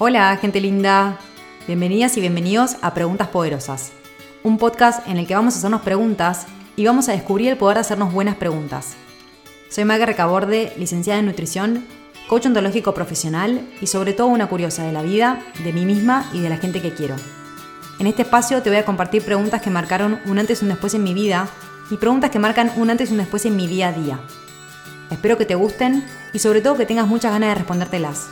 Hola, gente linda. Bienvenidas y bienvenidos a Preguntas Poderosas, un podcast en el que vamos a hacernos preguntas y vamos a descubrir el poder de hacernos buenas preguntas. Soy Maga Recaborde, licenciada en nutrición, coach ontológico profesional y sobre todo una curiosa de la vida, de mí misma y de la gente que quiero. En este espacio te voy a compartir preguntas que marcaron un antes y un después en mi vida y preguntas que marcan un antes y un después en mi día a día. Espero que te gusten y sobre todo que tengas muchas ganas de respondértelas,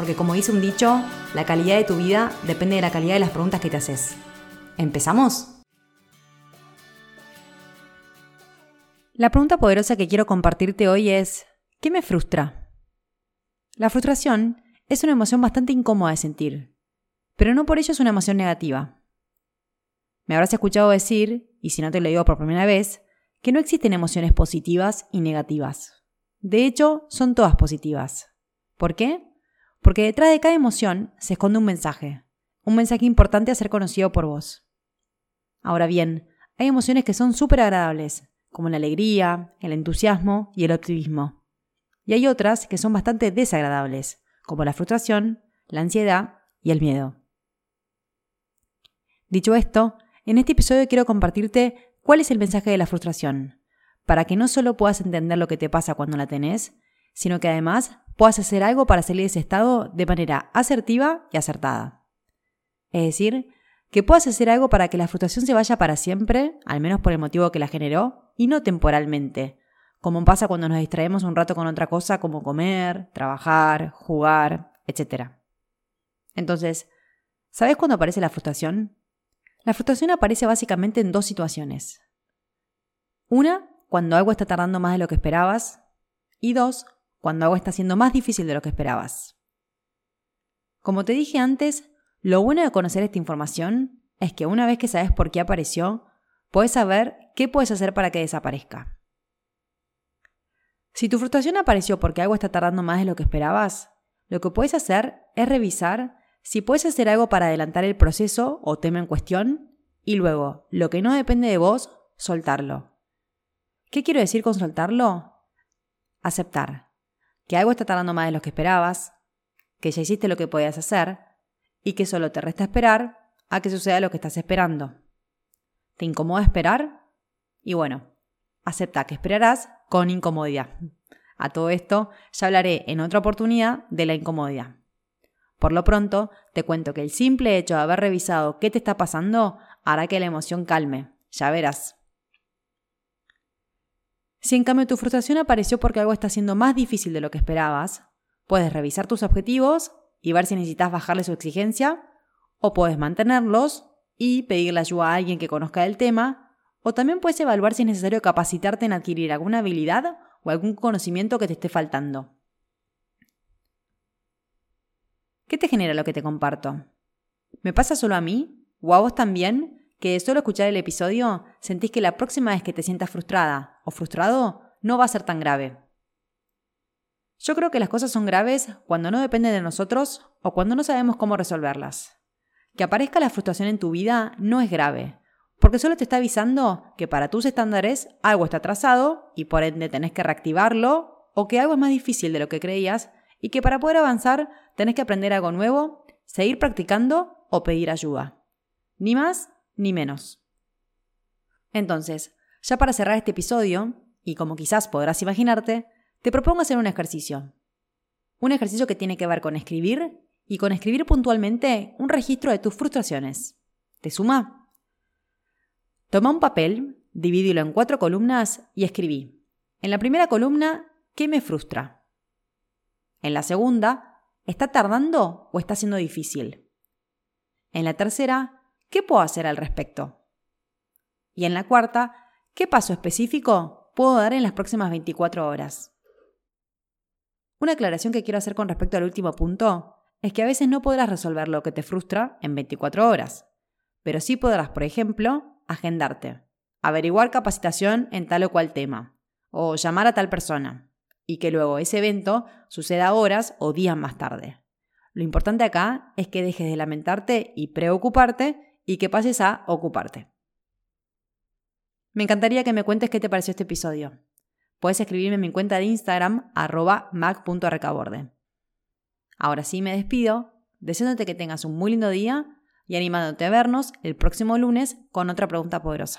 porque como dice un dicho, la calidad de tu vida depende de la calidad de las preguntas que te haces. ¿Empezamos? La pregunta poderosa que quiero compartirte hoy es, ¿qué me frustra? La frustración es una emoción bastante incómoda de sentir, pero no por ello es una emoción negativa. Me habrás escuchado decir, y si no te lo digo por primera vez, que no existen emociones positivas y negativas. De hecho, son todas positivas. ¿Por qué? Porque detrás de cada emoción se esconde un mensaje, un mensaje importante a ser conocido por vos. Ahora bien, hay emociones que son súper agradables, como la alegría, el entusiasmo y el optimismo. Y hay otras que son bastante desagradables, como la frustración, la ansiedad y el miedo. Dicho esto, en este episodio quiero compartirte cuál es el mensaje de la frustración, para que no solo puedas entender lo que te pasa cuando la tenés, sino que además puedas hacer algo para salir de ese estado de manera asertiva y acertada. Es decir, que puedas hacer algo para que la frustración se vaya para siempre, al menos por el motivo que la generó, y no temporalmente, como pasa cuando nos distraemos un rato con otra cosa como comer, trabajar, jugar, etc. Entonces, ¿sabes cuándo aparece la frustración? La frustración aparece básicamente en dos situaciones. Una, cuando algo está tardando más de lo que esperabas. Y dos, cuando algo está siendo más difícil de lo que esperabas. Como te dije antes, lo bueno de conocer esta información es que una vez que sabes por qué apareció, puedes saber qué puedes hacer para que desaparezca. Si tu frustración apareció porque algo está tardando más de lo que esperabas, lo que puedes hacer es revisar si puedes hacer algo para adelantar el proceso o tema en cuestión y luego, lo que no depende de vos, soltarlo. ¿Qué quiero decir con soltarlo? Aceptar que algo está tardando más de lo que esperabas, que ya hiciste lo que podías hacer y que solo te resta esperar a que suceda lo que estás esperando. ¿Te incomoda esperar? Y bueno, acepta que esperarás con incomodidad. A todo esto ya hablaré en otra oportunidad de la incomodidad. Por lo pronto, te cuento que el simple hecho de haber revisado qué te está pasando hará que la emoción calme. Ya verás. Si en cambio tu frustración apareció porque algo está siendo más difícil de lo que esperabas, puedes revisar tus objetivos y ver si necesitas bajarle su exigencia, o puedes mantenerlos y pedirle ayuda a alguien que conozca el tema, o también puedes evaluar si es necesario capacitarte en adquirir alguna habilidad o algún conocimiento que te esté faltando. ¿Qué te genera lo que te comparto? ¿Me pasa solo a mí? ¿O a vos también? Que de solo escuchar el episodio sentís que la próxima vez que te sientas frustrada frustrado no va a ser tan grave. Yo creo que las cosas son graves cuando no dependen de nosotros o cuando no sabemos cómo resolverlas. Que aparezca la frustración en tu vida no es grave, porque solo te está avisando que para tus estándares algo está atrasado y por ende tenés que reactivarlo o que algo es más difícil de lo que creías y que para poder avanzar tenés que aprender algo nuevo, seguir practicando o pedir ayuda. Ni más ni menos. Entonces, ya para cerrar este episodio, y como quizás podrás imaginarte, te propongo hacer un ejercicio. Un ejercicio que tiene que ver con escribir y con escribir puntualmente un registro de tus frustraciones. ¿Te suma? Toma un papel, divídelo en cuatro columnas y escribí. En la primera columna, ¿qué me frustra? En la segunda, ¿está tardando o está siendo difícil? En la tercera, ¿qué puedo hacer al respecto? Y en la cuarta, ¿qué paso específico puedo dar en las próximas 24 horas? Una aclaración que quiero hacer con respecto al último punto es que a veces no podrás resolver lo que te frustra en 24 horas, pero sí podrás, por ejemplo, agendarte, averiguar capacitación en tal o cual tema, o llamar a tal persona, y que luego ese evento suceda horas o días más tarde. Lo importante acá es que dejes de lamentarte y preocuparte y que pases a ocuparte. Me encantaría que me cuentes qué te pareció este episodio. Puedes escribirme en mi cuenta de Instagram arroba. Ahora sí me despido. deseándote que tengas un muy lindo día y animándote a vernos el próximo lunes con otra pregunta poderosa.